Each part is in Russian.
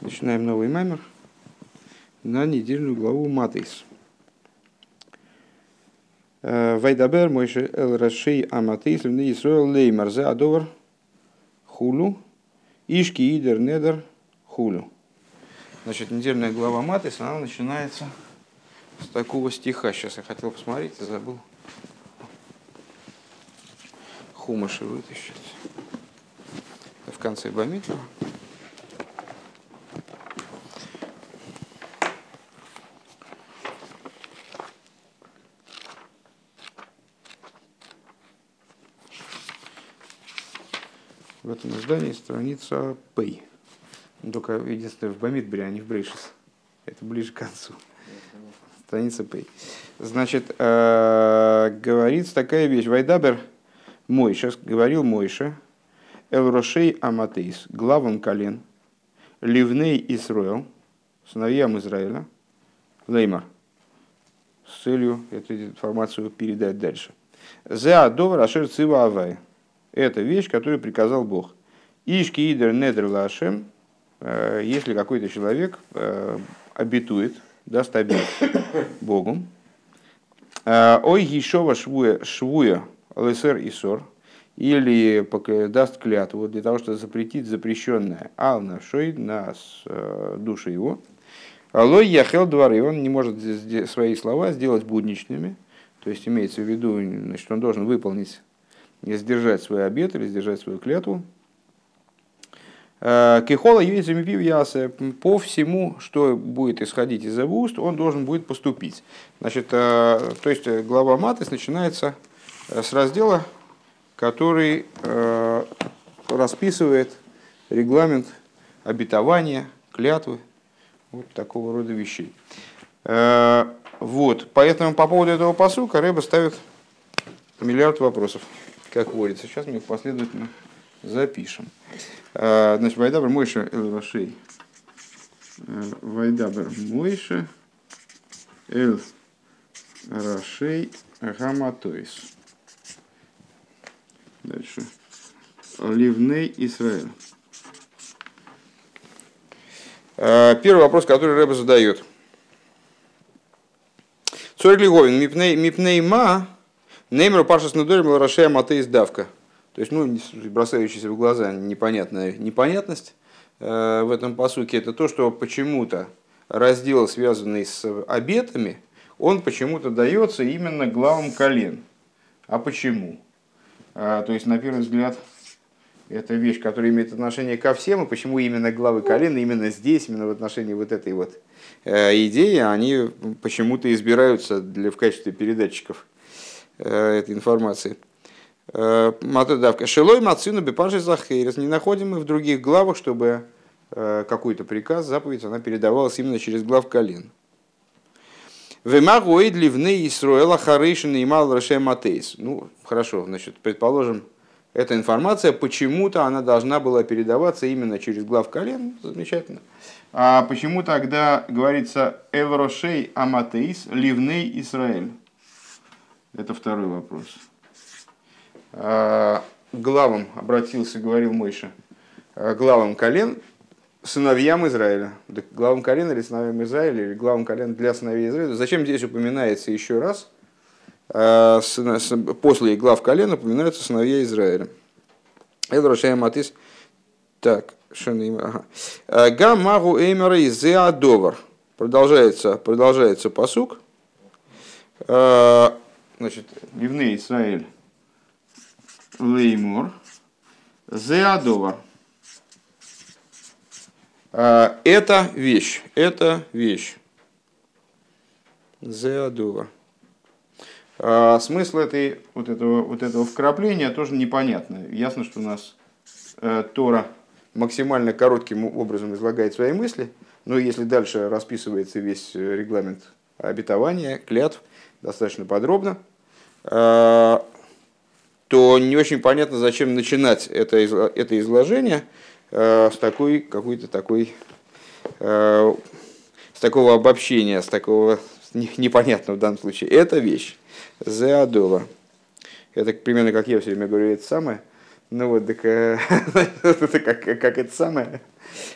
Начинаем новый маймер на недельную главу Матейс. Э, Вайдабер мойше эл рашей аматейс львны Исруэл леймар зе адовар хулу ишки идер недер хулу. Значит, недельная глава Матейс, она начинается с такого стиха. Сейчас я хотел посмотреть, забыл. Хумаши вытащить. В конце Бамитова. Этом издании страница Пей. Только единственное в Бамидбре, а не в Брейшис. Это ближе к концу. Страница Пей. Значит, э, говорится такая вещь. Вайдабер Мойша, говорил Мойша, Эл Рошей Аматейс, главам колен, Ливней Исруэл, сыновьям Израиля, Леймар, с целью эту информацию передать дальше. Зе Адовар Ашер Цива Авай, это вещь, которую приказал Бог. Ишки идер недер лашем, э, если какой-то человек э, обетует, даст обет Богу, э, ой гишова швуя, швуя лср и сор, или даст клятву для того, чтобы запретить запрещенное ал навшой на душу его, Алой яхел дворы, он не может свои слова сделать будничными, то есть имеется в виду, значит, он должен выполнить сдержать свой обет или сдержать свою клятву. Э, Кихола юицами ясе по всему, что будет исходить из его уст, он должен будет поступить. Значит, э, то есть э, глава Матис начинается с раздела, который расписывает регламент обетования, клятвы, вот такого рода вещей. Вот, поэтому по поводу этого посука Рэба ставит миллиард вопросов как водится. Сейчас мы их последовательно запишем. А, значит, Вайдабр Мойша Эл Рашей. А, Вайдабр Мойша Эл Рашей Гаматойс. Дальше. Ливней Израиль. А, первый вопрос, который Рэба задает. Цорь Лиговин, мипней ма, Неймер Пашас Нудорим Ларашея Матеис Давка. То есть, ну, бросающаяся в глаза непонятная непонятность э, в этом посуке, это то, что почему-то раздел, связанный с обетами, он почему-то дается именно главам колен. А почему? А, то есть, на первый взгляд, это вещь, которая имеет отношение ко всем, и почему именно главы колен, именно здесь, именно в отношении вот этой вот э, идеи, они почему-то избираются для, в качестве передатчиков этой информации. Э, Матадавка. Шелой Мацину Бепаши Захейрес. Не находим мы в других главах, чтобы э, какой-то приказ, заповедь, она передавалась именно через глав колен. Вемагуэйд ливны Исруэла Харейшин и Мал Матейс. Ну, хорошо, значит, предположим, эта информация, почему-то она должна была передаваться именно через глав колен. Замечательно. А почему тогда говорится Элрошей Аматейс Ливней Исраэль? Это второй вопрос. А, главам обратился, говорил Мойша, а, главам колен сыновьям Израиля. Главам колен или сыновьям Израиля, или главам колен для сыновей Израиля. Зачем здесь упоминается еще раз? А, после глав колен упоминаются сыновья Израиля. Это Рошаем Матис. Так, ага. Гам магу эймера из Продолжается, продолжается посук значит, Ливней Исраэль Леймур Зеадова. А, это вещь, это вещь. Зеадова. А, смысл этой, вот, этого, вот этого вкрапления тоже непонятно. Ясно, что у нас э, Тора максимально коротким образом излагает свои мысли, но если дальше расписывается весь регламент обетования, клятв, достаточно подробно, э, то не очень понятно, зачем начинать это, это изложение э, с такой какой-то такой э, с такого обобщения, с такого непонятного в данном случае. Это вещь. Зеадова. Это примерно как я все время говорю, это самое. Ну вот, так, это как, как это самое.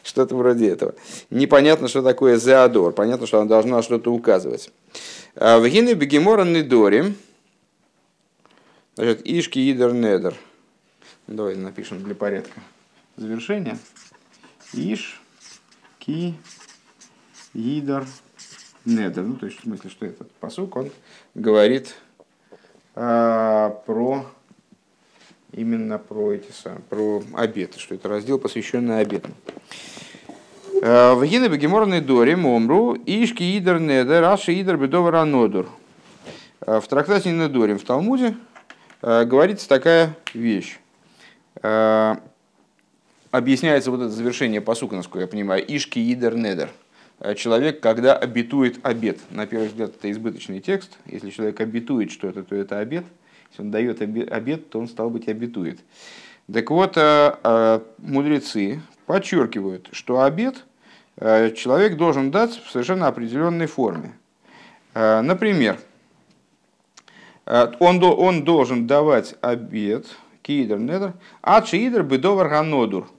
Что-то вроде этого. Непонятно, что такое зеодор. Понятно, что она должна что-то указывать. А, в Гине Бегемора Недори, значит, Ишки Идер Недер. Давай напишем для порядка завершение. Иш, Ки, Идер, Недер. Ну, то есть, в смысле, что этот посук, он говорит а, про именно про эти самые, про обеты, что это раздел, посвященный обетам. А, Вагина бегеморный дори момру ишки идер недер аши идер бедовар анодур. А, в трактате Недорим в Талмуде говорится такая вещь. Объясняется вот это завершение посука, насколько я понимаю, ишки идер недер – Э, человек, когда обетует обед. На первый взгляд это избыточный текст. Если человек обетует что-то, то это обед. Если он дает обед, то он, стал быть, обетует. Так вот, э, э, мудрецы подчеркивают, что обед человек должен дать в совершенно определенной форме. Например, он, он должен давать обед, кидер недер, а чиидер бедовар ганодур.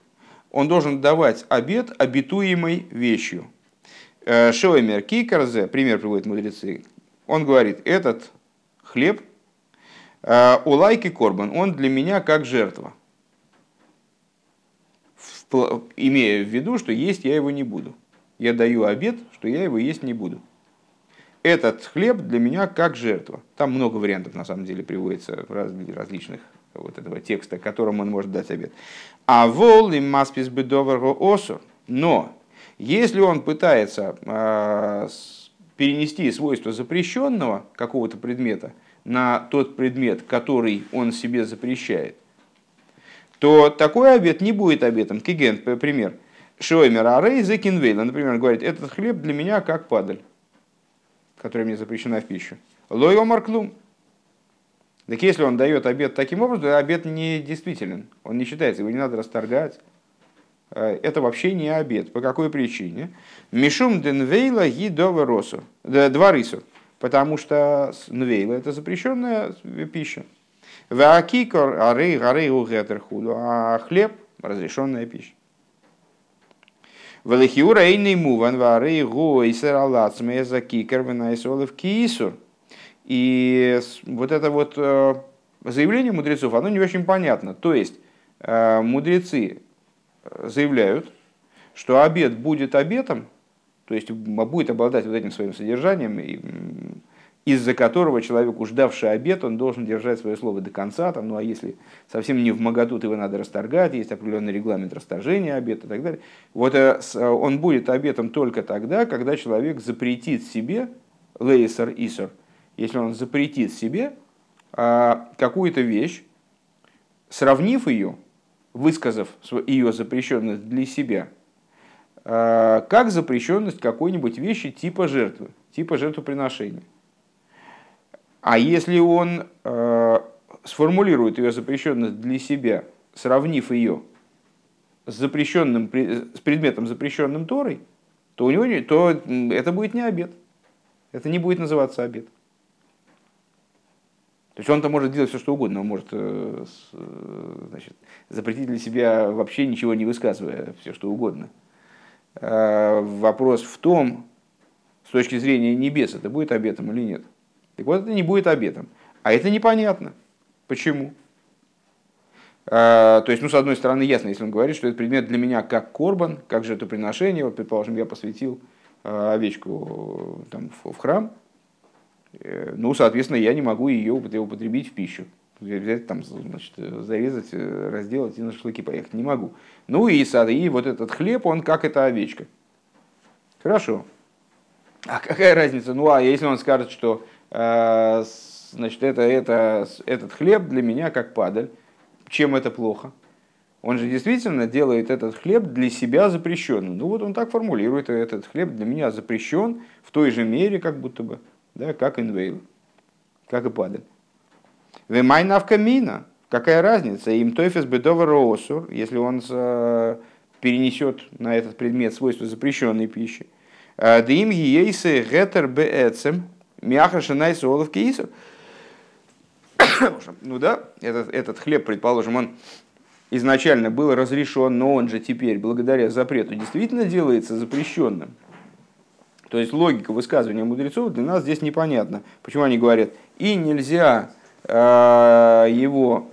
Он должен давать обед обетуемой вещью. Э, Шоймер Кикарзе, пример приводит мудрецы, он говорит, этот хлеб, э, у лайки корбан, он для меня как жертва. Имея в виду, что есть я его не буду. Я даю обед, что я его есть не буду. Этот хлеб для меня как жертва. Там много вариантов, на самом деле, приводится различных вот этого текста, которым он может дать обед. А вол и маспис бедовар осур. Но если он пытается а, перенести свойства запрещенного какого-то предмета на тот предмет, который он себе запрещает, то такой обед не будет обетом. Киген, пример. Шоймер Арей Зекинвейла, например, говорит, этот хлеб для меня как падаль, которая мне запрещена в пищу. Лойо Марклум. Так если он дает обед таким образом, то обед не действителен. Он не считается, его не надо расторгать. Э, это вообще не обед. По какой причине? Мишум денвейла гидова росу. Два рису. Потому что нвейла это запрещенная пища. Ваакикор арей гарей угетерхуду. А хлеб разрешенная пища. Велихиура эйный муван варей гойсер алацме за кикер венайсолов кисур. И вот это вот э, заявление мудрецов, оно не очень понятно. То есть э, мудрецы заявляют, что обед будет обетом, то есть будет обладать вот этим своим содержанием, из-за которого человек, уж давший обед, он должен держать свое слово до конца. Там, ну а если совсем не в моготу, его надо расторгать, есть определенный регламент расторжения обета и так далее. Вот э, он будет обетом только тогда, когда человек запретит себе, лейсер исер, если он запретит себе а, какую-то вещь, сравнив ее высказав ее запрещенность для себя, а, как запрещенность какой-нибудь вещи типа жертвы, типа жертвоприношения. А если он а, сформулирует ее запрещенность для себя, сравнив ее с, запрещенным, с предметом, запрещенным Торой, то, у него, то это будет не обед. Это не будет называться обед. То есть он-то может делать все, что угодно, он может э, э, значит, запретить для себя вообще ничего не высказывая, все, что угодно. А вопрос в том, с точки зрения небес, это будет обетом или нет. Так вот, это не будет обетом. А это непонятно. Почему? А, то есть, ну, с одной стороны, ясно, если он говорит, что этот предмет для меня как корбан, как жертвоприношение. Вот, предположим, я посвятил а, овечку там, в храм, Э, ну, соответственно, я не могу ее употребить в пищу. Взять, там, значит, зарезать, э, разделать и на шашлыки поехать. Не могу. Ну и, и вот этот хлеб, он как эта овечка. Хорошо. А какая разница? Ну, а если он скажет, что значит, это, это, этот хлеб для меня как падаль, чем это плохо? Он же действительно делает этот хлеб для себя запрещенным. Ну вот он так формулирует, этот хлеб для меня запрещен в той же мере, как будто бы да, как инвейл, как и падаль. Вемайнавка мина, какая разница? Им тойфес бедовар осур, если он перенесет на этот предмет свойства запрещенной пищи. Да им гиейсы гетер беэцем, мяхашинайс олов кейсер. Ну да, этот, этот хлеб, предположим, он изначально был разрешен, но он же теперь, благодаря запрету, действительно делается запрещенным. То есть логика высказывания мудрецов для нас здесь непонятна. Почему они говорят, и нельзя э, его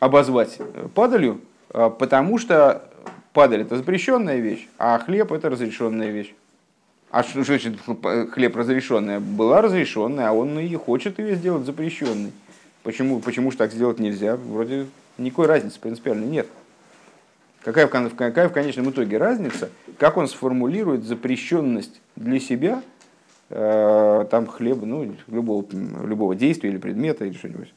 обозвать падалью, э, потому что падаль это запрещенная вещь, а хлеб это разрешенная вещь. А что значит хлеб разрешенная? Была разрешенная, а он и хочет ее сделать запрещенной. Почему, почему же так сделать нельзя? Вроде никакой разницы принципиально нет. Какая в, какая в конечном итоге разница, как он сформулирует запрещенность для себя, э, там хлеба, ну, любого, любого действия или предмета или что-нибудь.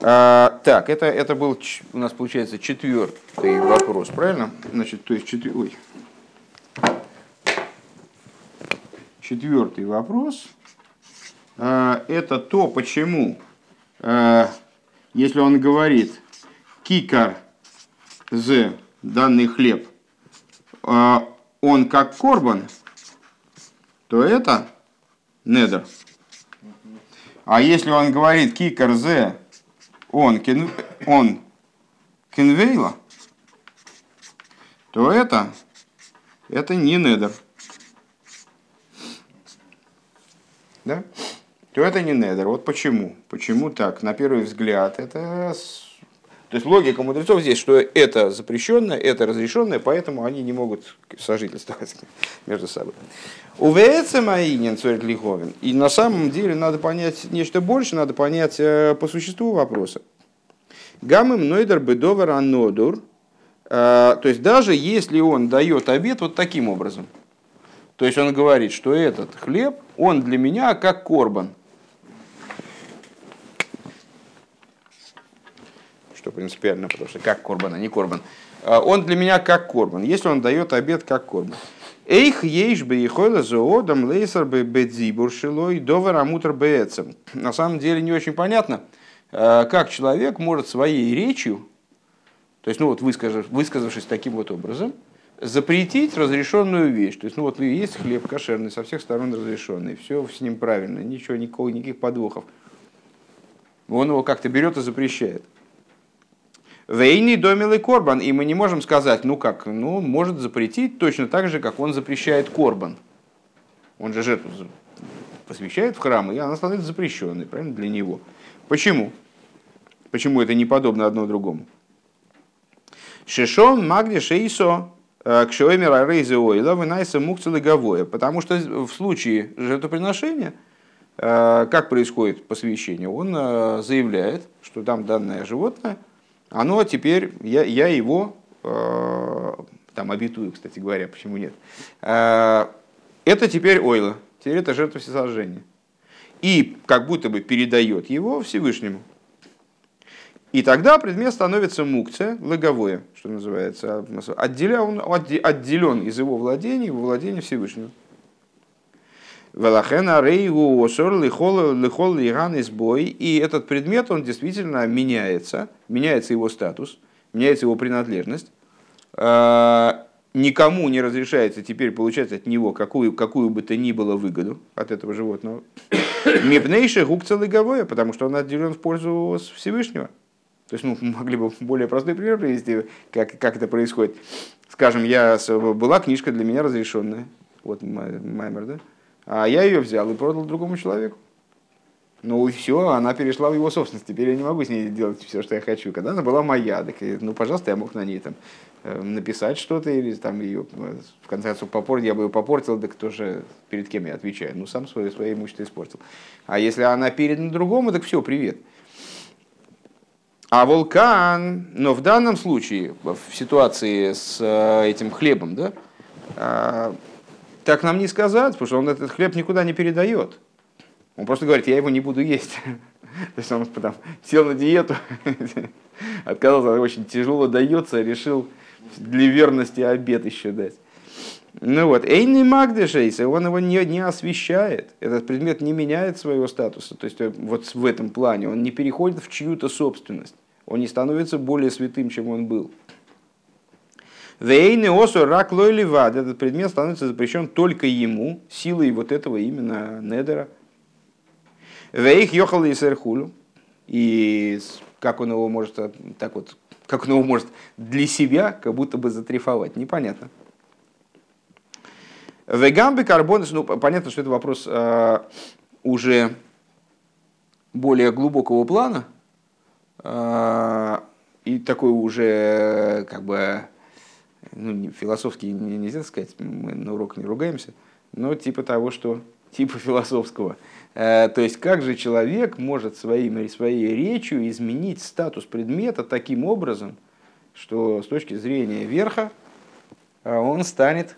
А, так, это, это был у нас получается четвертый вопрос, правильно? Значит, то есть четвер... Ой. четвертый вопрос. А, это то, почему, а, если он говорит кикар з данный хлеб, а, он как корбан, то это недер. А если он говорит кикар з он, он кенвейла, то это, это не недер. Да? То это не недер. Вот почему. Почему так? На первый взгляд, это то есть логика мудрецов здесь, что это запрещенное, это разрешенное, поэтому они не могут сожительствовать между собой. Увеется Маинин Лиховин. И на самом деле надо понять нечто больше, надо понять э, по существу вопроса. Гамым нойдер бедовер анодур. Э, то есть даже если он дает обед вот таким образом. То есть он говорит, что этот хлеб, он для меня как корбан. Принципиально, потому что как корбан, а не корбан. Э, он для меня как корбан, если он дает обед как корбан. Эйх ейш бы ехойла зоодам лейсер бы бедзибур шилой довер амутр бээцем. На самом деле не очень понятно, э, как человек может своей речью, то есть, ну вот высказав, высказавшись таким вот образом, запретить разрешенную вещь. То есть, ну вот есть хлеб кошерный, со всех сторон разрешенный, все с ним правильно, ничего, никакого, никаких подвохов. Он его как-то берет и запрещает. Вейни домил и корбан. И мы не можем сказать, ну как, ну он может запретить точно так же, как он запрещает корбан. Он же жертву посвящает в храм, и она становится запрещенной, правильно, для него. Почему? Почему это не подобно одно другому? Шишон магни шейсо э, к шоэмера рейзе ойла вынайса мукцелыговое. Потому что в случае жертвоприношения, э, как происходит посвящение, он э, заявляет, что там данное животное – оно теперь, я, я его, э, там обетую, кстати говоря, почему нет, э, это теперь ойла, теперь это жертва всесожжения. И как будто бы передает его Всевышнему. И тогда предмет становится мукция, логовое, что называется, отделя, он отделен из его владений в владение Всевышнего. Велахена рейгу осор лихол лихол лиган избой. И этот предмет, он действительно меняется, меняется его статус, меняется его принадлежность. А, никому не разрешается теперь получать от него какую, какую бы то ни было выгоду от этого животного. Мипнейший гук целыговое, потому что он отделен в пользу Всевышнего. То есть, ну, могли бы более простой пример привести, как, как это происходит. Скажем, я, была книжка для меня разрешенная. Вот Маймер, да? А я ее взял и продал другому человеку. Ну и все, она перешла в его собственность. Теперь я не могу с ней делать все, что я хочу. Когда она была моя, так, ну, пожалуйста, я мог на ней там, э, написать что-то или там ее, в конце концов, попортить. Я бы ее попортил, так тоже перед кем я отвечаю? Ну, сам свое, свое имущество испортил. А если она передана другому, так все, привет. А вулкан, но в данном случае, в ситуации с э, этим хлебом, да, а, так нам не сказать, потому что он этот хлеб никуда не передает. Он просто говорит, я его не буду есть. То есть он там, сел на диету, отказался, очень тяжело дается, решил для верности обед еще дать. Ну вот, Эйни Магдешейса, он его не, не освещает. Этот предмет не меняет своего статуса. То есть э, вот в этом плане он не переходит в чью-то собственность. Он не становится более святым, чем он был. Вейны осу рак лойливад. Этот предмет становится запрещен только ему, силой вот этого именно недера. Вейх йохал и серхулю. и как он его может так вот, как он его может для себя как будто бы затрифовать, непонятно. Вегамби карбонус, ну понятно, что это вопрос э, уже более глубокого плана э, и такой уже как бы ну, философский нельзя сказать, мы на урок не ругаемся, но типа того, что типа философского. Э, то есть, как же человек может своим, своей речью изменить статус предмета таким образом, что с точки зрения верха э, он станет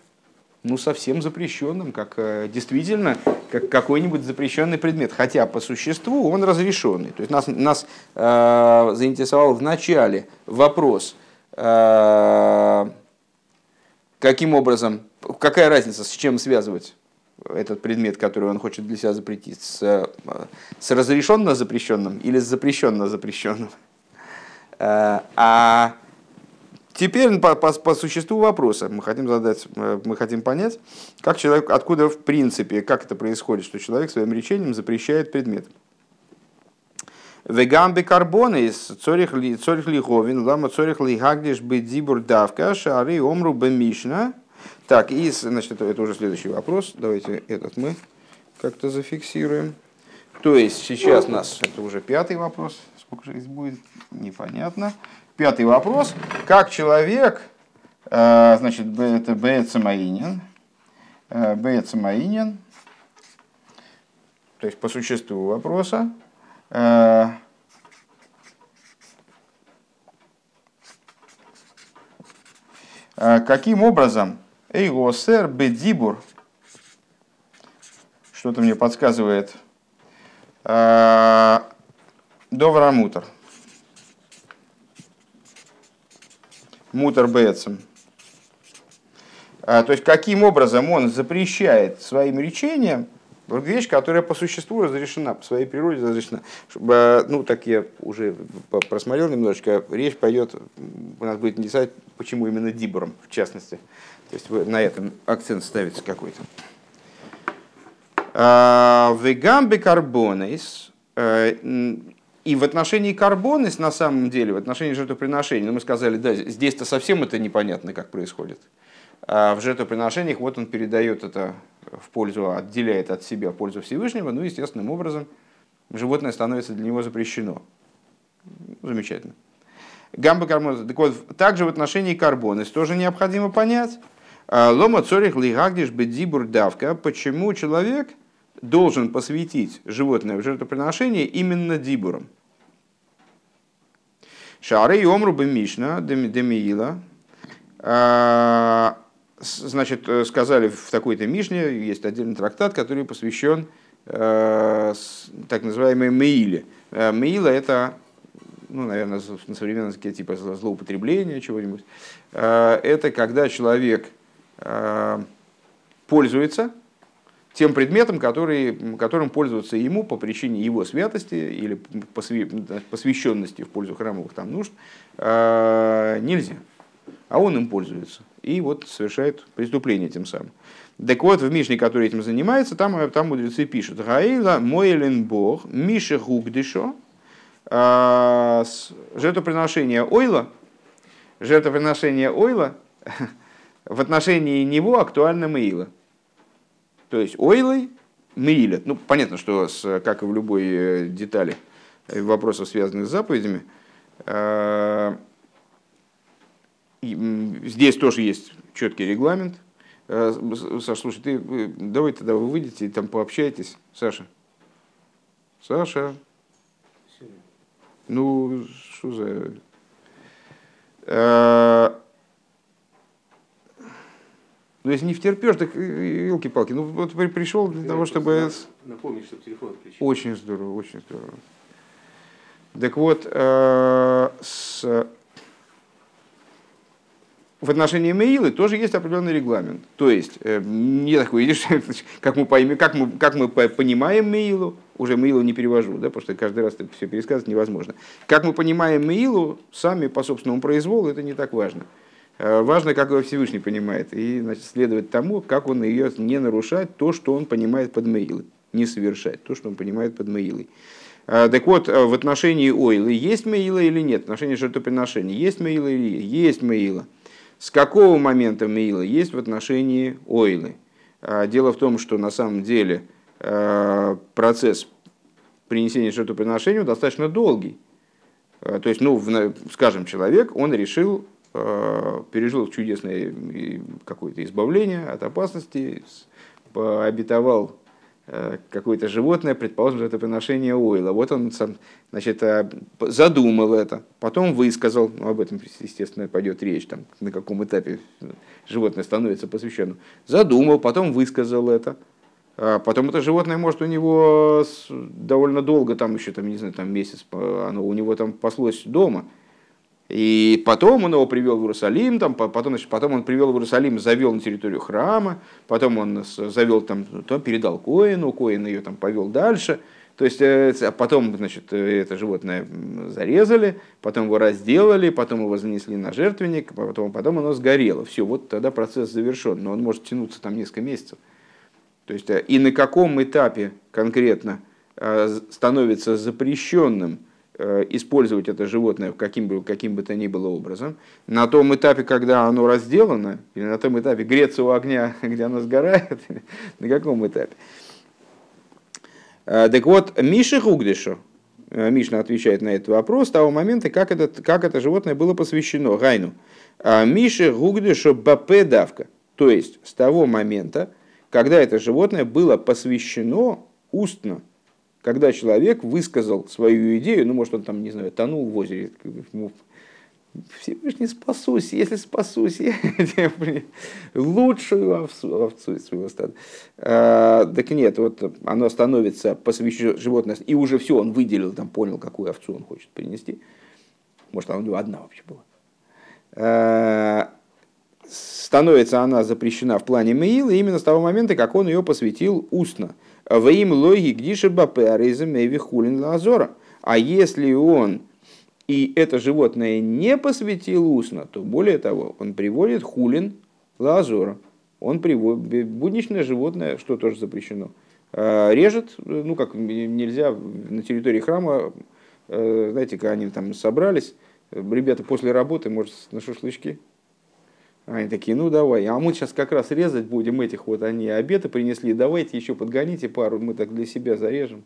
ну, совсем запрещенным, как э, действительно как какой-нибудь запрещенный предмет. Хотя по существу он разрешенный. То есть нас, нас э, заинтересовал в начале вопрос, э, каким образом, какая разница, с чем связывать этот предмет, который он хочет для себя запретить, с, с разрешенно запрещенным или с запрещенно запрещенным. Э, а теперь по, по, по существу вопроса мы хотим задать, э, мы хотим понять, как человек, откуда в принципе, как это происходит, что человек своим речением запрещает предмет. Вегамби карбоны из цорих лиховин, лама цорих лихагдиш бедзибур давка, шары омру бемишна, так, и, значит, это, это уже следующий вопрос. Давайте этот мы как-то зафиксируем. То есть сейчас у нас, это уже пятый вопрос. Сколько же здесь будет, непонятно. Пятый вопрос. Как человек, э, значит, это Бецамаинин, э, Бецамаинин, то есть по существу вопроса, каким образом Эйгосер бедибур. Что-то мне подсказывает. А, Доврамутер. Мутер бецем. То есть, каким образом он запрещает своим речением вещь, которая по существу разрешена, по своей природе разрешена. Ну, так я уже просмотрел немножечко, речь пойдет, у нас будет интересовать, почему именно Дибором, в частности. То есть на этом акцент ставится какой-то. А, Вегамбе карбонис. Э, и в отношении карбонис, на самом деле, в отношении жертвоприношений, ну, мы сказали, да, здесь-то совсем это непонятно, как происходит. А в жертвоприношениях вот он передает это в пользу, отделяет от себя пользу Всевышнего, ну, естественным образом животное становится для него запрещено. Замечательно. Гамба карбонис. Так вот, также в отношении карбонис тоже необходимо понять, а, Лома цорих лигагдиш бедзибур давка. Почему человек должен посвятить животное в жертвоприношение именно дибуром? Шары и омру бы мишна демиила. Значит, э, сказали в такой-то мишне, есть отдельный трактат, который посвящен э, так называемой меиле. Э, меила это ну, наверное, на современном языке типа злоупотребления чего-нибудь, это когда человек Э, пользуется тем предметом, который, которым пользуется ему по причине его святости или посвященности в пользу храмовых там нужд, э, нельзя. А он им пользуется. И вот совершает преступление тем самым. Так вот, в Мишне, который этим занимается, там, там мудрецы пишут. Гаила мойлен бог, миша гугдишо, э, жертвоприношение ойла, жертвоприношение ойла, в отношении него актуальна Меила. То есть ойлой Меиля. Ну, понятно, что, с, как и в любой э, детали вопросов, связанных с заповедями, э, здесь тоже есть четкий регламент. Э, Саша, слушай, ты, давай тогда вы выйдете и там пообщайтесь. Саша. Саша. Ну, что за... Ну, если не втерпешь, так елки-палки. Ну, вот пришел для того, чтобы... Напомнить, чтобы телефон отключить. Очень здорово, очень здорово. Так вот, э, с... в отношении Меилы тоже есть определенный регламент. То есть, э, не такой, видишь, как мы, поймем, как, мы, как мы понимаем Меилу, уже Меилу не перевожу, да, потому что каждый раз это все пересказывать невозможно. Как мы понимаем Меилу, сами по собственному произволу, это не так важно. Э, важно, как его Всевышний понимает, и значит, следовать тому, как он ее не нарушает, то, что он понимает под Меилой, не совершать то, что он понимает под Меилой. Так вот, в отношении ойлы есть меила или нет? В отношении жертвоприношения есть меила или есть меила? С какого момента меила есть в отношении ойлы? Дело в том, что на самом деле процесс принесения жертвоприношения достаточно долгий. То есть, ну, скажем, человек, он решил пережил чудесное какое-то избавление от опасности, обетовал какое-то животное, предположим, это приношение ойла. Вот он значит, э, задумал это, потом высказал, ну, об этом, естественно, пойдет речь, там, на каком этапе животное становится посвященным. Задумал, потом высказал это, а потом это животное может у него довольно долго, там еще, там, не знаю, там месяц, оно у него там паслось дома – и потом он его привел в Иерусалим, там, потом, значит, потом он привел в Иерусалим, завел на территорию храма, потом он завел там, то передал Коину, Коин ее там повел дальше. То есть э, а потом значит, это животное зарезали, потом его разделали, потом его занесли на жертвенник, потом, потом оно сгорело. Все, вот тогда процесс завершен, но он может тянуться там несколько месяцев. То есть э, и на каком этапе конкретно э, становится запрещенным Э, использовать это животное каким бы, каким бы то ни было образом, на том этапе, когда оно разделано, или на том этапе греться у огня, где оно сгорает, на каком этапе. Э, так вот, Миша Хугдишу, э, Мишна отвечает на этот вопрос, с того момента, как это, как это животное было посвящено Гайну. Миша Хугдишу Бапе Давка, то есть с того момента, когда это животное было посвящено устно когда человек высказал свою идею, ну, может, он там, не знаю, тонул в озере, Всевышний спасусь, если спасусь, я лучшую овцу, овцу из своего стада. А, так нет, вот оно становится посвящено животное, и уже все, он выделил, там понял, какую овцу он хочет принести. Может, она у него одна вообще была. А, становится она запрещена в плане Меила именно с того момента, как он ее посвятил устно. Ваим логи гдиша бапе аризамеви хулин лазора. А если он и это животное не посвятил устно, то более того, он приводит хулин лазора. Он приводит будничное животное, что тоже запрещено, а, режет, ну как нельзя на территории храма, э, знаете, когда они там собрались, ребята после работы, может, на шашлычки, они такие, ну давай, а мы сейчас как раз резать будем этих вот, они обеды принесли, давайте еще подгоните пару, мы так для себя зарежем.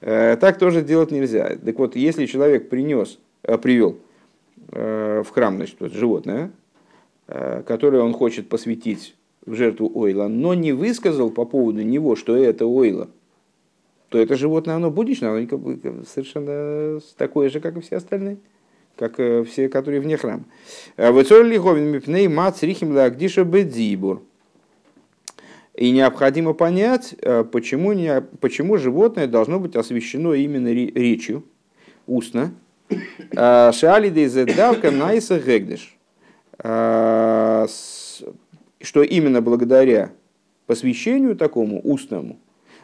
Э, так тоже делать нельзя. Так вот, если человек принес, э, привел э, в храм значит, вот, животное, которое он хочет посвятить в жертву ойла, но не высказал по поводу него, что это ойла, то это животное, оно будничное, оно совершенно такое же, как и все остальные как э, все, которые вне храма. Э, И необходимо понять, э, почему, не, почему животное должно быть освящено именно речью, устно. Шали давка найса гегдеш. Что именно благодаря посвящению такому устному,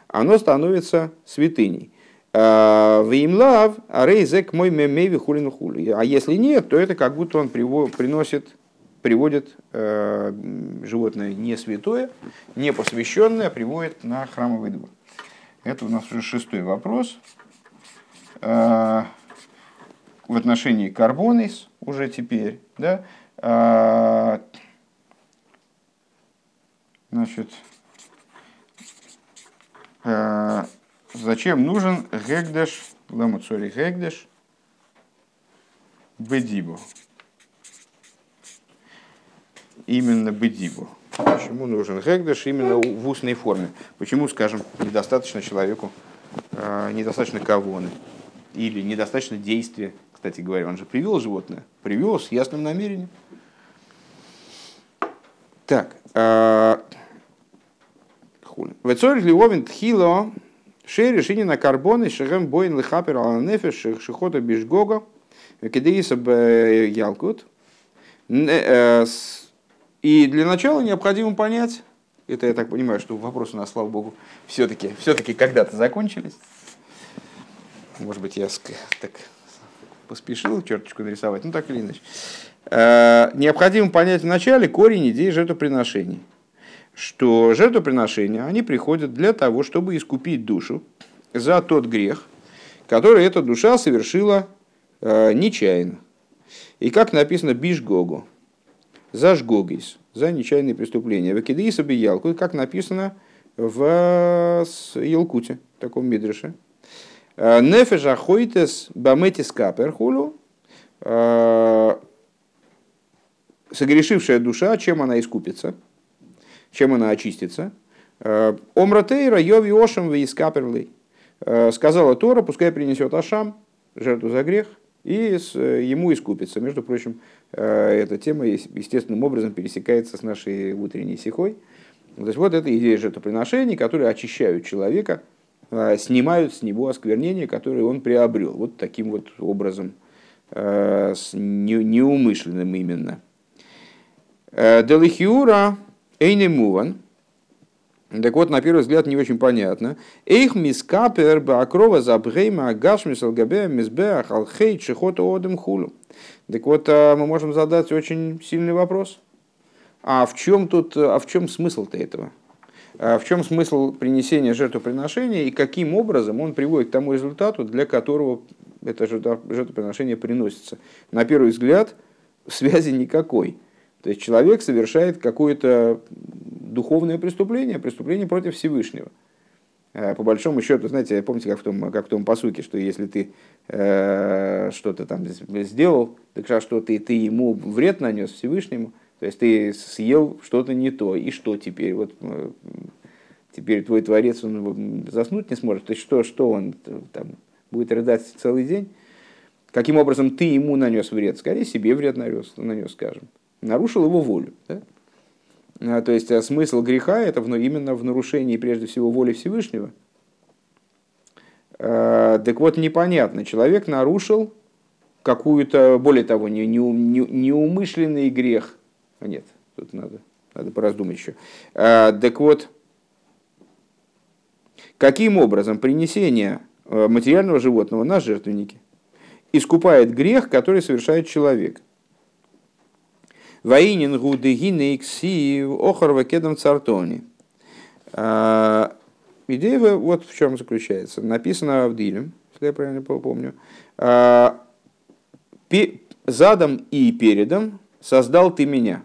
оно становится святыней. Веймлав, рейзек мой мемеви хулин хули. А если нет, то это как будто он приносит, приводит э, животное не святое, не посвященное, а приводит на храмовый двор. Это у нас уже шестой вопрос. Э, в отношении карбонис уже теперь. Да? Э, значит, Зачем нужен гегдеш, ламуцори гегдеш, бедибу? Именно бедибу. Почему нужен гегдеш именно в устной форме? Почему, скажем, недостаточно человеку, э, недостаточно кавоны или недостаточно действия? Кстати говоря, он же привел животное, привел с ясным намерением. Так, э, Вецорих Ливовин Тхило Шей решение на карбоны, шехем боин лихапер ала нефеш, шихота бишгога, кедеиса ялкут. Э, и для начала необходимо понять, это я так понимаю, что вопросы у нас, слава богу, все-таки все когда-то закончились. Может быть, я так поспешил черточку нарисовать, ну так или иначе. Э, необходимо понять вначале корень идеи жертвоприношений что жертвоприношения, они приходят для того, чтобы искупить душу за тот грех, который эта душа совершила э, нечаянно. И как написано Бишгогу, за жгогис, за нечаянные преступления. Вакидиса биялку, как написано в Елкуте, таком мидреше. Э, Нефежа хойтес баметис каперхулу, э, согрешившая душа, чем она искупится, чем она очистится. Э, Омратейра йови ошам вейскаперлей. Сказала Тора, пускай принесет Ашам, жертву за грех, и ему искупится. Между прочим, эта тема естественным образом пересекается с нашей утренней сихой. То есть вот это идея жертвоприношений, которые очищают человека, снимают с него осквернение, которое он приобрел. Вот таким вот образом, неумышленным именно. Э, Делихиура Эйнемуван. Так вот, на первый взгляд, не очень понятно. Эйх мискапер баакрова забгейма агашмис алгабе мизбеах алхей чехота одем хулу. Так вот, э, мы можем задать очень сильный вопрос. А в чем тут, а в чем смысл-то этого? А в чем смысл принесения жертвоприношения и каким образом он приводит к тому результату, для которого это жертвоприношение приносится? На первый взгляд, связи никакой. То есть человек совершает какое-то духовное преступление, преступление против Всевышнего. Э, по большому счету, знаете, помните, как в том, как в том посуке, что если ты э, что-то там сделал, так что ты, ты ему вред нанес Всевышнему, то есть ты съел что-то не то, и что теперь? Вот э, теперь твой творец он заснуть не сможет. То есть что, что он там будет рыдать целый день? Каким образом ты ему нанес вред? Скорее себе вред нанес, нанес скажем нарушил его волю. Да? А, то есть а смысл греха это именно в нарушении прежде всего воли Всевышнего. А, так вот, непонятно, человек нарушил какую-то, более того, не, не, не, неумышленный грех. А нет, тут надо, надо пораздумать еще. Так вот, каким образом принесение материального животного на жертвенники искупает грех, который совершает человек – Ваинин гуды гинейкси охарва кедом цартони. А, идея вот в чем заключается. Написано в Диле, если я правильно помню. А, задом и передом создал ты меня.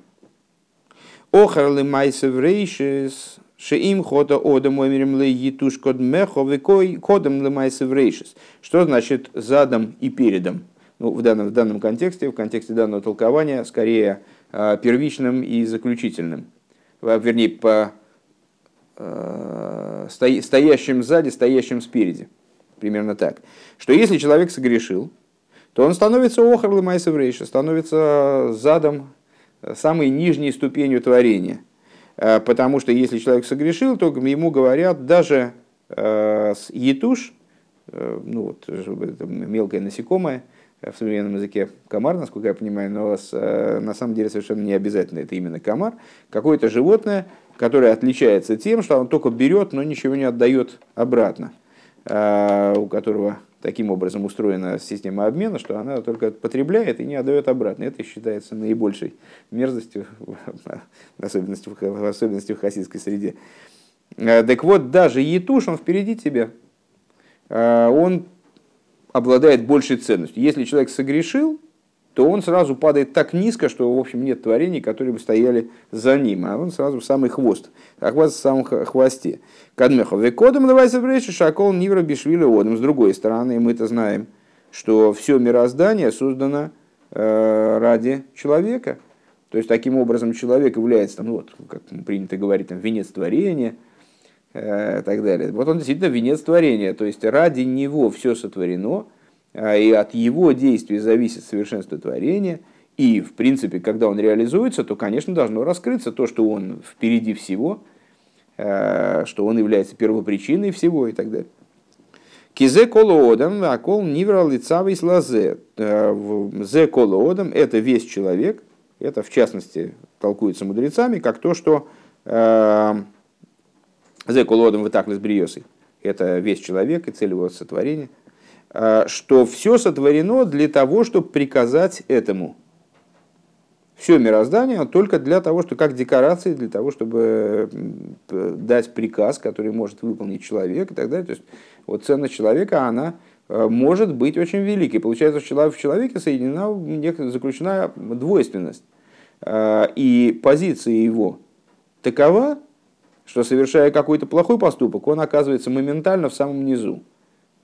Охарлы майсев рейшис, шеим хода одам омерем лейитуш код мехо кодом лемайсев рейшис. Что значит задом и передом? Ну, в, данном, в данном контексте, в контексте данного толкования, скорее первичным и заключительным. Вернее, по э, стоящим сзади, стоящим спереди. Примерно так. Что если человек согрешил, то он становится охарлы майсеврейша, становится задом, э, самой нижней ступенью творения. Потому что если человек согрешил, то ему говорят даже с етуш, ну вот, мелкое насекомое, в современном языке комар, насколько я понимаю, но э, на самом деле совершенно не обязательно это именно комар, какое-то животное, которое отличается тем, что он только берет, но ничего не отдает обратно, э, у которого таким образом устроена система обмена, что она только потребляет и не отдает обратно. Это считается наибольшей мерзостью, в особенности, в особенности в хасидской среде. Э, так вот, даже етуш, он впереди тебя. Он обладает большей ценностью. Если человек согрешил, то он сразу падает так низко, что, в общем, нет творений, которые бы стояли за ним, а он сразу в самый хвост, оказывается в самом хвосте. Кадмехов. Векодом давайся вречи, шакол нивра бишвили одом. С другой стороны, мы-то знаем, что все мироздание создано э, ради человека. То есть, таким образом, человек является, ну, вот, как принято говорить, там, венец творения – Э, так далее. Вот он действительно венец творения, то есть ради него все сотворено, а, и от его действий зависит совершенство творения, и, в принципе, когда он реализуется, то, конечно, должно раскрыться то, что он впереди всего, э, что он является первопричиной всего и так далее. Кизе колоодам, а кол нивра лицавый слазе. Э, зе колоодам – это весь человек, это, в частности, толкуется мудрецами, как то, что Зекулодом вы так бриосой. Это весь человек и цель его сотворения. А, что все сотворено для того, чтобы приказать этому. Все мироздание только для того, что как декорации, для того, чтобы дать приказ, который может выполнить человек и так далее. То есть вот ценность человека, она может быть очень великий. Получается, что в человеке соединена, заключена двойственность. И позиция его такова, что совершая какой-то плохой поступок, он оказывается моментально в самом низу.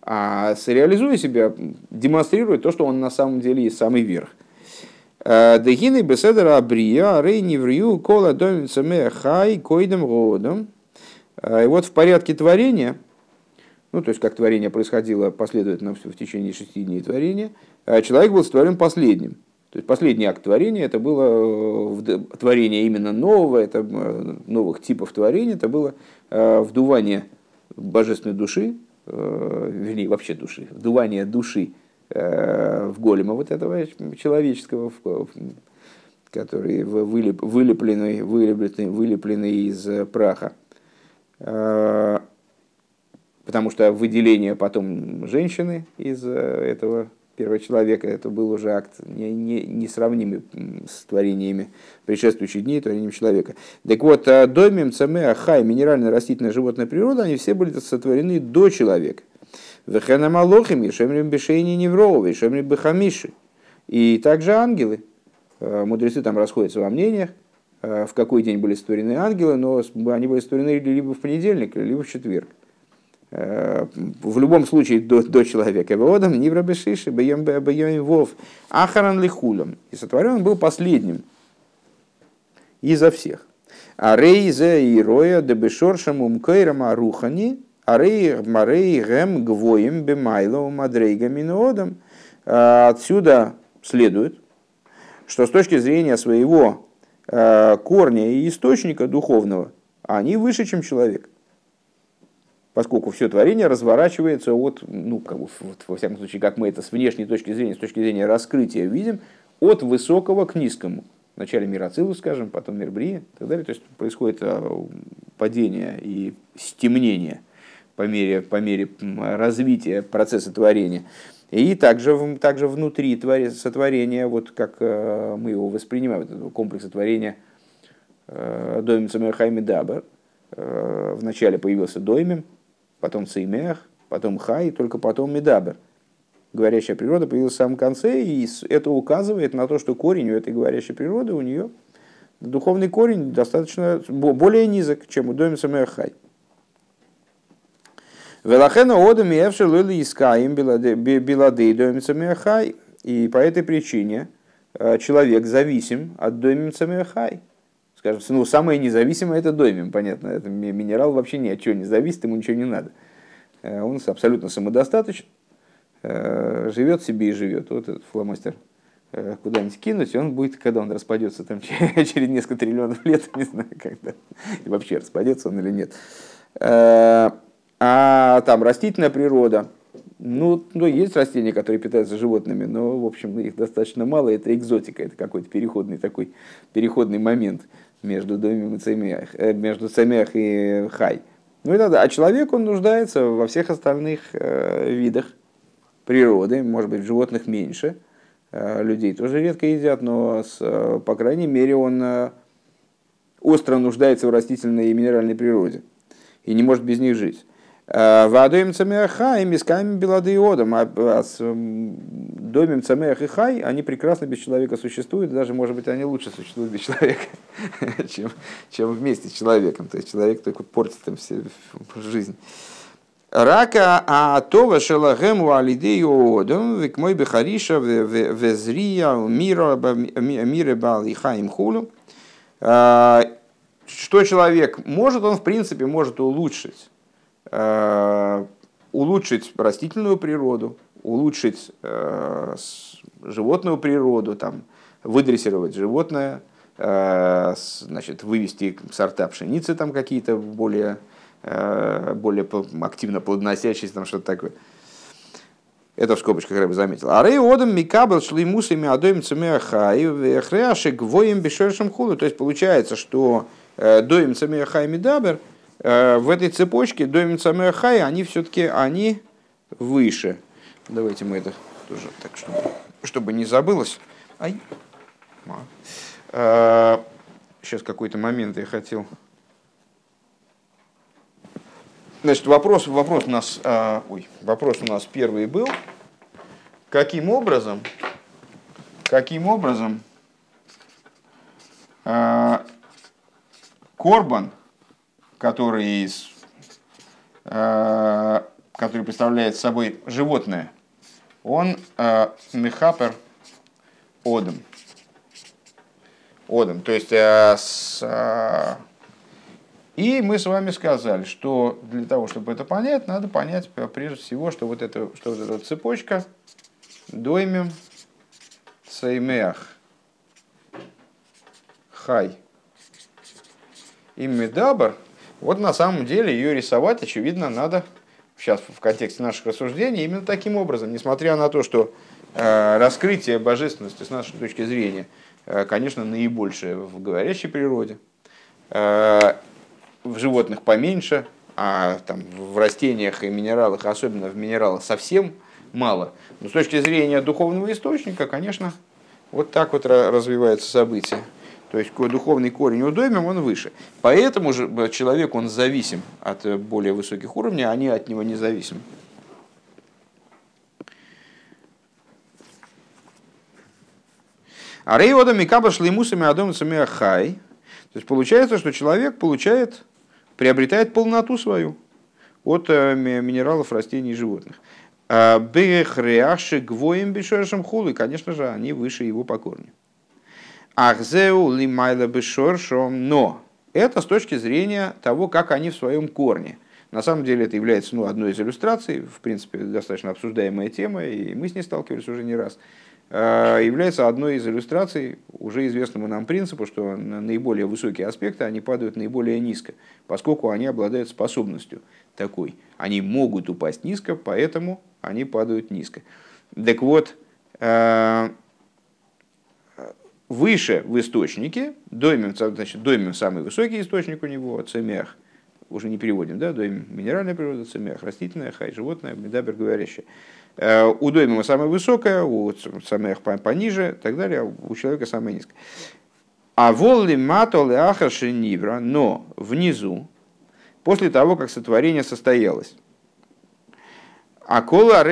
А реализуя себя, демонстрирует то, что он на самом деле есть самый верх. Дегины беседера абрия, рей неврию, кола домица хай, койдем родом. И вот в порядке творения, ну то есть как творение происходило последовательно в течение шести дней творения, человек был сотворен последним. То есть последний акт творения это было творение именно нового, это новых типов творения, это было вдувание божественной души, вернее вообще души, вдувание души Э, в голема вот этого человеческого, который вылеп, вылепленный, вылепленный, вылепленный из э, праха. Э, потому что выделение потом женщины из этого первого человека, это был уже акт не, не, несравнимый с творениями предшествующих дней, творением человека. Так вот, домим, цаме, хай, минеральная, растительная, животная природа, они все были сотворены до человека. Вехена малохим, Ешемрим Бешейни Неврова, Ешемрим Бехамиши. И также ангелы. Э, мудрецы там расходятся во мнениях, э, в какой день были створены ангелы, но они были створены либо в понедельник, либо в четверг. Э, в любом случае до, до человека. Воводом Нивра Бешиши, Бьем Вов, Ахаран Лихулем. И сотворен был последним изо всех. А Рейзе и Роя Дебешоршам Умкейрам Арухани – Арей Марей Гем Гвоим Бемайло Мадрейга Минуодом. А, отсюда следует, что с точки зрения своего а, корня и источника духовного, они выше, чем человек. Поскольку все творение разворачивается от, ну, как бы, вот, во всяком случае, как мы это с внешней точки зрения, с точки зрения раскрытия видим, от высокого к низкому. Вначале мир Ацилус, скажем, потом мир Брия и так далее. То есть происходит а, падение и стемнение – по мере, по мере развития процесса творения. И также, также внутри сотворения, вот как э, мы его воспринимаем, этого комплекса творения э, Дойм Самерхайми Дабер. Э, вначале появился Доймем, потом Цеймех, потом Хай, и только потом Медабер. Говорящая природа появилась в самом конце, и это указывает на то, что корень у этой говорящей природы, у нее духовный корень достаточно более низок, чем у Дойм Самерхай. Велахена одам и эвши лыли искаем биладей домицами хай. И по этой причине э, человек зависим от домимцами хай. Скажем, ну, самое независимое это домим, понятно. Это минерал вообще ни от чего не зависит, ему ничего не надо. Э, он абсолютно самодостаточен, э, живет себе и живет. Вот этот фломастер куда-нибудь кинуть, и он будет, когда он распадется там через несколько триллионов лет, не знаю, когда, и вообще распадется он или нет. А там растительная природа, ну, ну, есть растения, которые питаются животными, но, в общем, их достаточно мало, это экзотика, это какой-то переходный такой, переходный момент между домом и цемех, э, между цемех и хай. Ну и тогда, а человек, он нуждается во всех остальных э, видах природы, может быть, животных меньше, э, людей тоже редко едят, но, с, э, по крайней мере, он э, остро нуждается в растительной и минеральной природе и не может без них жить. Э, Вадоем цамеха и мисками белады одом. А, а с домем цамех и хай, они прекрасно без человека существуют. Даже, может быть, они лучше существуют без человека, чем, чем вместе с человеком. То есть человек только портит им всю жизнь. Рака а това шелагему алидею одом, век мой бехариша везрия мира мира бал и хаим хулу. Э, что человек может, он в принципе может улучшить улучшить растительную природу, улучшить э, животную природу, там, выдрессировать животное, э, значит, вывести сорта пшеницы там какие-то более, более активно плодоносящие, там что-то такое. Это в скобочках я бы заметил. А рей одам микабел шли мусами адоим цемеахай вехреашек воем бешершем худу. То есть получается, что доим цемеахай мидабер – Э, в этой цепочке Домин Самехай, они все-таки они выше. Давайте мы это тоже так, чтобы, чтобы не забылось. Ай. Сейчас э, какой-то момент я хотел. Значит, вопрос, вопрос у нас, а, ой, вопрос у нас первый был. Каким образом, каким образом а, Корбан, который, а, который представляет собой животное, он а, мехапер одом. Одом, то есть а, с, а, и мы с вами сказали, что для того, чтобы это понять, надо понять прежде всего, что вот, это, что вот эта цепочка доймем сеймеах хай и медабр, вот на самом деле ее рисовать, очевидно, надо сейчас в контексте наших рассуждений именно таким образом, несмотря на то, что э, раскрытие божественности с нашей точки зрения, э, конечно, наибольшее в говорящей природе, э, в животных поменьше, а там, в растениях и минералах, особенно в минералах, совсем мало. Но с точки зрения духовного источника, конечно, вот так вот развивается событие. То есть духовный корень у доймем, он выше. Поэтому же человек, он зависим от более высоких уровней, а они от него не зависимы. А рейода микаба шлеймусами адомцами хай. То есть получается, что человек получает приобретает полноту свою от э, минералов, растений и животных. А Бехреаши гвоем бешоршем хулы, конечно же, они выше его по корню. Ахзеу лимайла бешоршом, но это с точки зрения того, как они в своем корне. На самом деле это является ну, одной из иллюстраций, в принципе, достаточно обсуждаемая тема, и мы с ней сталкивались уже не раз. Э, является одной из иллюстраций уже известному нам принципу, что наиболее высокие аспекты, они падают наиболее низко, поскольку они обладают способностью такой. Они могут упасть низко, поэтому они падают низко. Так вот, э, выше в источнике, доймем, значит, доймем самый высокий источник у него, цемех, уже не переводим, да, доймем минеральная природа, цемех растительная, хай животное, медабер говорящее. Э, у доймима самая высокая, у самых пониже и так далее, а у человека самая низкая. А волли матолы ахаши нивра, но внизу, после того, как сотворение состоялось, а кола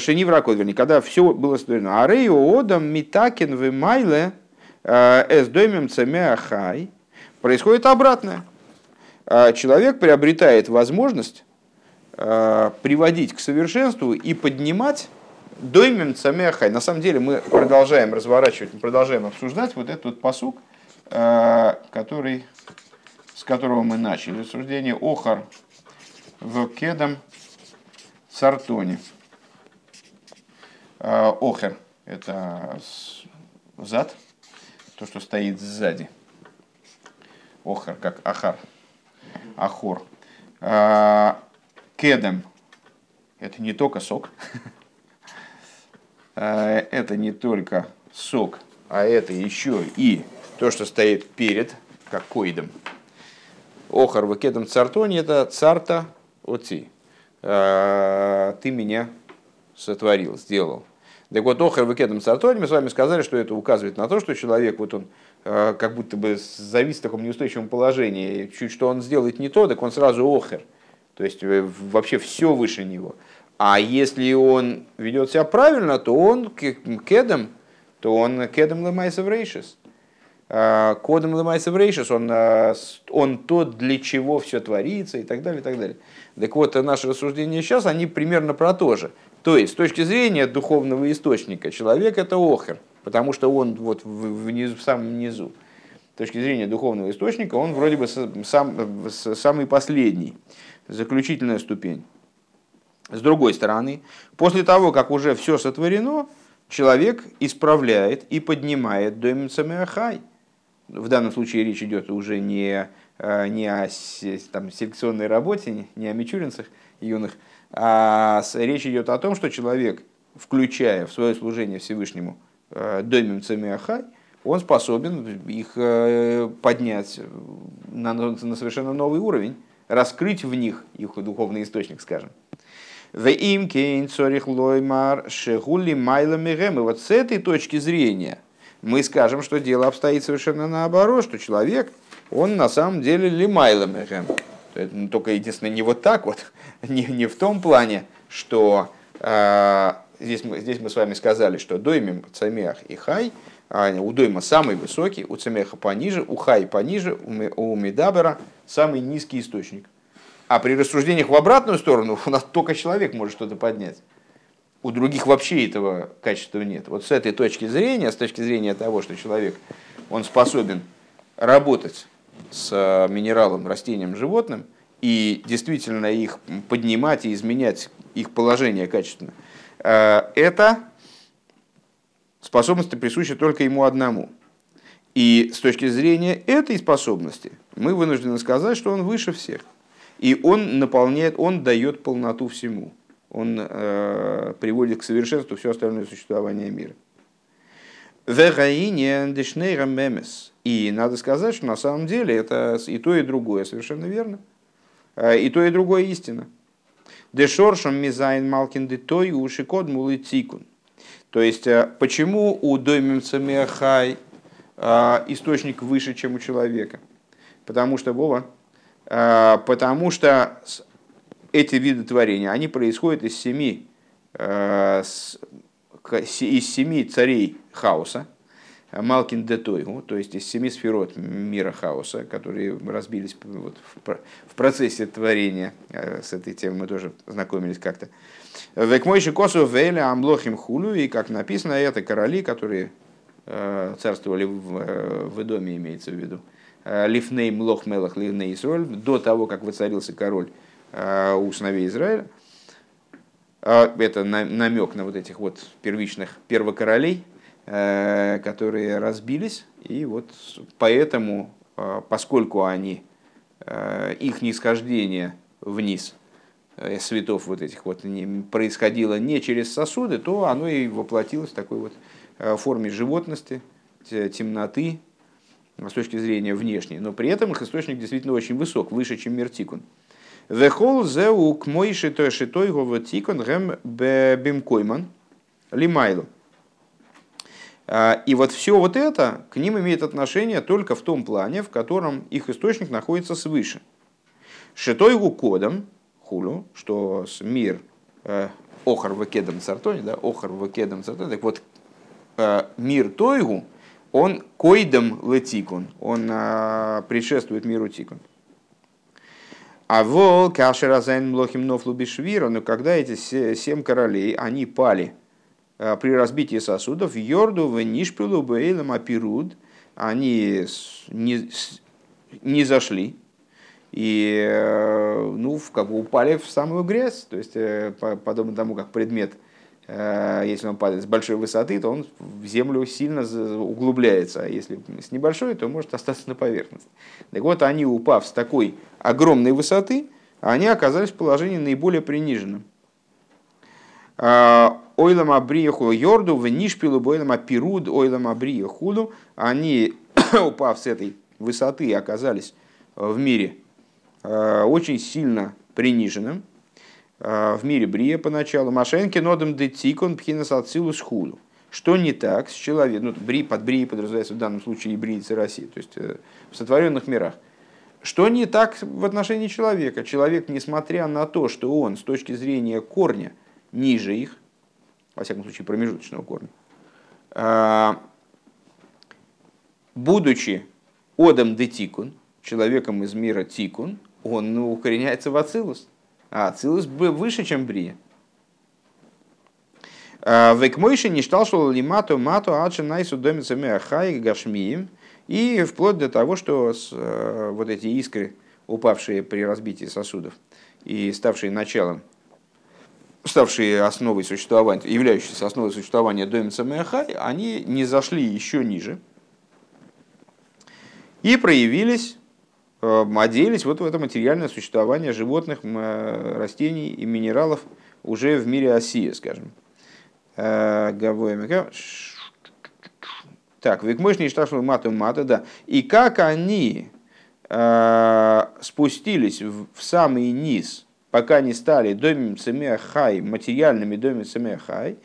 шенивра вернее, когда все было сотворено. А рейо одам митакин в э, эс доймем хай, происходит обратное. Э, человек приобретает возможность Э, приводить к совершенству и поднимать доймен цамехай. На самом деле мы продолжаем разворачивать, продолжаем обсуждать вот этот посук, который, с которого мы начали рассуждение Охар в Кедам Сартоне. Охар – это зад, то, что стоит сзади. Охар, как Ахар, Ахор кедем – это не только сок, а это не только сок, а это еще и то, что стоит перед, как коидом. Охар вакедом цартони – это царта оци. А, ты меня сотворил, сделал. Так вот, охар вакедом цартони, мы с вами сказали, что это указывает на то, что человек, вот он а, как будто бы завис в таком неустойчивом положении, чуть что он сделает не то, так он сразу охер – то есть э, вообще все выше него. А если он ведет себя правильно, то он кедом, то он кедом лемайсов рейшис. А, кодом лемайсов рейшис, он, он тот, для чего все творится и так далее, и так далее. Так вот, наши рассуждения сейчас, они примерно про то же. То есть, с точки зрения духовного источника, человек это охер, потому что он вот внизу, в самом низу. С точки зрения духовного источника, он вроде бы сам, самый последний заключительная ступень. С другой стороны, после того, как уже все сотворено, человек исправляет и поднимает Дойм Самеахай. В данном случае речь идет уже не, э, не о там, селекционной работе, не о мичуринцах юных, а речь идет о том, что человек, включая в свое служение Всевышнему э, Доймим Цемеахай, он способен их э, поднять на, совершенно новый уровень раскрыть в них их духовный источник, скажем. Им И вот с этой точки зрения мы скажем, что дело обстоит совершенно наоборот, что человек, он на самом деле лимайла мегем. Это только единственное не вот так вот, не, не в том плане, что э, здесь, мы, здесь мы с вами сказали, что доймим, цамех и хай, а у дойма самый высокий, у цамеха пониже, у хай пониже, у медабера самый низкий источник. А при рассуждениях в обратную сторону у нас только человек может что-то поднять. У других вообще этого качества нет. Вот с этой точки зрения, с точки зрения того, что человек, он способен работать с э, минералом, растением, животным, и действительно их поднимать и изменять их положение качественно, э, это способности присущи только ему одному. И с точки зрения этой способности мы вынуждены сказать, что он выше всех. И он наполняет, он дает полноту всему. Он э, приводит к совершенству все остальное существование мира. И надо сказать, что на самом деле это и то, и другое совершенно верно. И то, и другое истина. Дешоршам мизайн малкин той уши код цикун. То есть, э, почему у доймимца мехай э, источник выше, чем у человека? Потому что, Вова, потому что эти виды творения, они происходят из семи, из семи царей хаоса, Малкин Детойгу, то есть из семи сферот мира хаоса, которые разбились вот в процессе творения. Э, с этой темой мы тоже знакомились как-то. Векмойши косу вейля амлохим хулю, и как написано, это короли, которые э, царствовали в, э, в доме, имеется в виду. Лифней млох мелах ливней Исроль, до того, как воцарился король у сыновей Израиля. Это намек на вот этих вот первичных первокоролей, которые разбились, и вот поэтому, э, поскольку они, э, их нисхождение вниз светов вот этих вот происходило не через сосуды, то оно и воплотилось в такой вот форме животности, темноты, с точки зрения внешней, но при этом их источник действительно очень высок, выше, чем мертикун. Вехол зеу к мой шитой шитой тикон гэм бимкойман лимайлу. А, и вот все вот это к ним имеет отношение только в том плане, в котором их источник находится свыше. Шитойгу кодом, хулю, что с мир э, охар вакедом цартоне, да, охар вакедом цартоне, так вот, э, мир тойгу, он койдом летикун, он э, предшествует миру тикун. А вол кашеразайн млохим нофлубишвира, но когда эти семь королей, они пали при разбитии сосудов Йорду в Нишпилу Бейлем Апируд они не, не зашли и э, ну, как бы упали в самую грязь. То есть, э, подобно тому, как предмет, если он падает с большой высоты, то он в землю сильно углубляется, а если с небольшой, то может остаться на поверхности. Так вот, они, упав с такой огромной высоты, они оказались в положении наиболее приниженном. Ойлам Абриеху Йорду, в Нишпилу, Бойлам Апируд, Ойлам Абриехуду, они, упав с этой высоты, оказались в мире э, очень сильно приниженным, э, в мире Брия поначалу. Машенки нодом детикон пхинас ацилус худу. Что не так с человеком, ну, бри, под Брией подразумевается в данном случае и Бриицы России, то есть э, в сотворенных мирах. Что не так в отношении человека? Человек, несмотря на то, что он с точки зрения корня ниже их, во всяком случае промежуточного корня, а, будучи одом де тикун, человеком из мира тикун, он ну, укореняется в Ацилус. А Ацилус выше, чем Брия. А, Векмойши не штал, что лимату мату адши найсу домица меахай гашмием. И вплоть до того, что с, э, вот эти искры, упавшие при разбитии сосудов и ставшие началом ставшие основой существования, являющиеся основой существования Домица Меахай, они не зашли еще ниже и проявились, э, оделись вот в это материальное существование животных, э, растений и минералов уже в мире Осия, скажем. Э, так, Викмышний шташу мату мата, да. И как они спустились в самый низ пока не стали домим хай, материальными домим хай,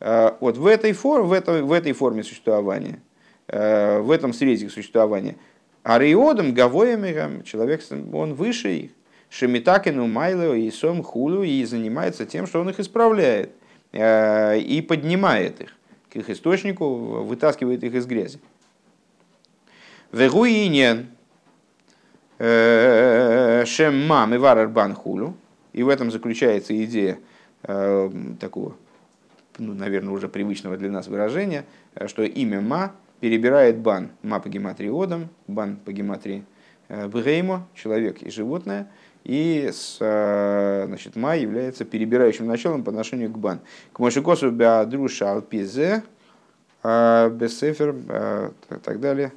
э, вот в этой, форме, в, этой, в этой форме существования, в этом срезе существования, ариодом, гавоемером, человек, он выше их. Шемитакину, Майло и Сом Хулу и занимается тем, что он их исправляет и поднимает их к их источнику, вытаскивает их из грязи. Вегуинен Шемма Миварар Банхулу. И в этом заключается идея такого, ну, наверное, уже привычного для нас выражения, что имя Ма перебирает бан. Ма по гематрии Одам, бан по гематрии Бгеймо, человек и животное, и с, значит, ма является перебирающим началом по отношению к бан. К Мошикосу Беадруша Алпизе, Бесефер, так далее.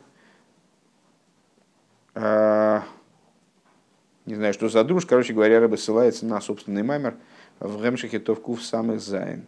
Не знаю, что за друж, короче говоря, рыба ссылается на собственный маймер в Гемшихе Товкув самых Зайн.